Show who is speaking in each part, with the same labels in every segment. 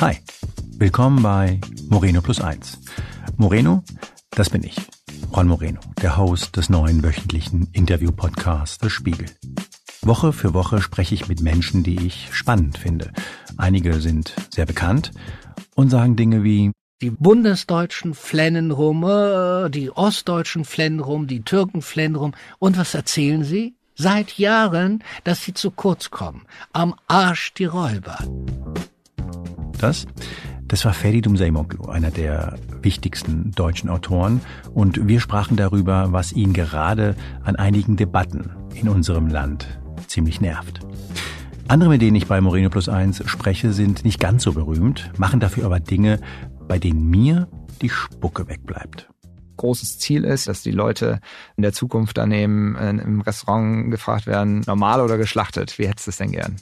Speaker 1: Hi, willkommen bei Moreno Plus Eins. Moreno, das bin ich, Juan Moreno, der Host des neuen wöchentlichen Interview-Podcasts des Spiegel. Woche für Woche spreche ich mit Menschen, die ich spannend finde. Einige sind sehr bekannt und sagen Dinge wie
Speaker 2: die Bundesdeutschen flennen rum, äh, die Ostdeutschen flennen rum, die Türken flennen rum. Und was erzählen sie? Seit Jahren, dass sie zu kurz kommen. Am Arsch die Räuber.
Speaker 1: Das? Das war Ferdi Dumseimoglu, einer der wichtigsten deutschen Autoren. Und wir sprachen darüber, was ihn gerade an einigen Debatten in unserem Land ziemlich nervt. Andere, mit denen ich bei Moreno Plus Eins spreche, sind nicht ganz so berühmt, machen dafür aber Dinge, bei denen mir die Spucke wegbleibt
Speaker 3: großes Ziel ist, dass die Leute in der Zukunft dann eben äh, im Restaurant gefragt werden, normal oder geschlachtet? Wie hättest du es denn gern?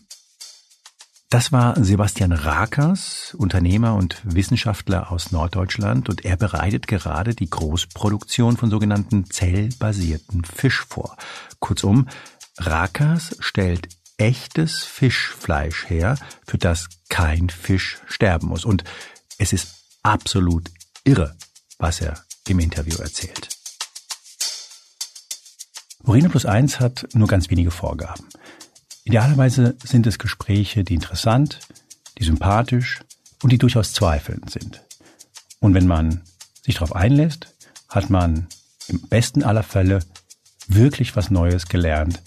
Speaker 1: Das war Sebastian Rakers, Unternehmer und Wissenschaftler aus Norddeutschland und er bereitet gerade die Großproduktion von sogenannten zellbasierten Fisch vor. Kurzum, Rakers stellt echtes Fischfleisch her, für das kein Fisch sterben muss. Und es ist absolut irre, was er im Interview erzählt. Moreno Plus Eins hat nur ganz wenige Vorgaben. Idealerweise sind es Gespräche, die interessant, die sympathisch und die durchaus zweifelnd sind. Und wenn man sich darauf einlässt, hat man im besten aller Fälle wirklich was Neues gelernt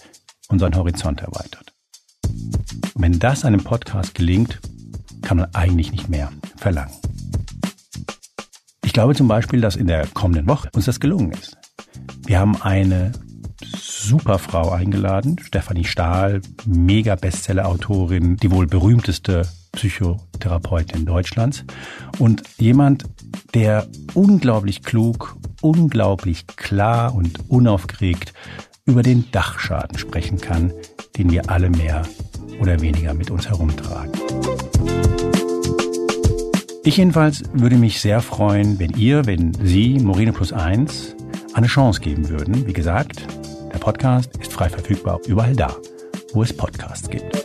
Speaker 1: und seinen Horizont erweitert. Und wenn das einem Podcast gelingt, kann man eigentlich nicht mehr verlangen. Ich glaube zum Beispiel, dass in der kommenden Woche uns das gelungen ist. Wir haben eine super Frau eingeladen, Stefanie Stahl, mega Bestseller-Autorin, die wohl berühmteste Psychotherapeutin Deutschlands und jemand, der unglaublich klug, unglaublich klar und unaufgeregt über den Dachschaden sprechen kann, den wir alle mehr oder weniger mit uns herumtragen. Ich jedenfalls würde mich sehr freuen, wenn ihr, wenn Sie Moreno Plus Eins eine Chance geben würden. Wie gesagt, Podcast ist frei verfügbar überall da, wo es Podcasts gibt.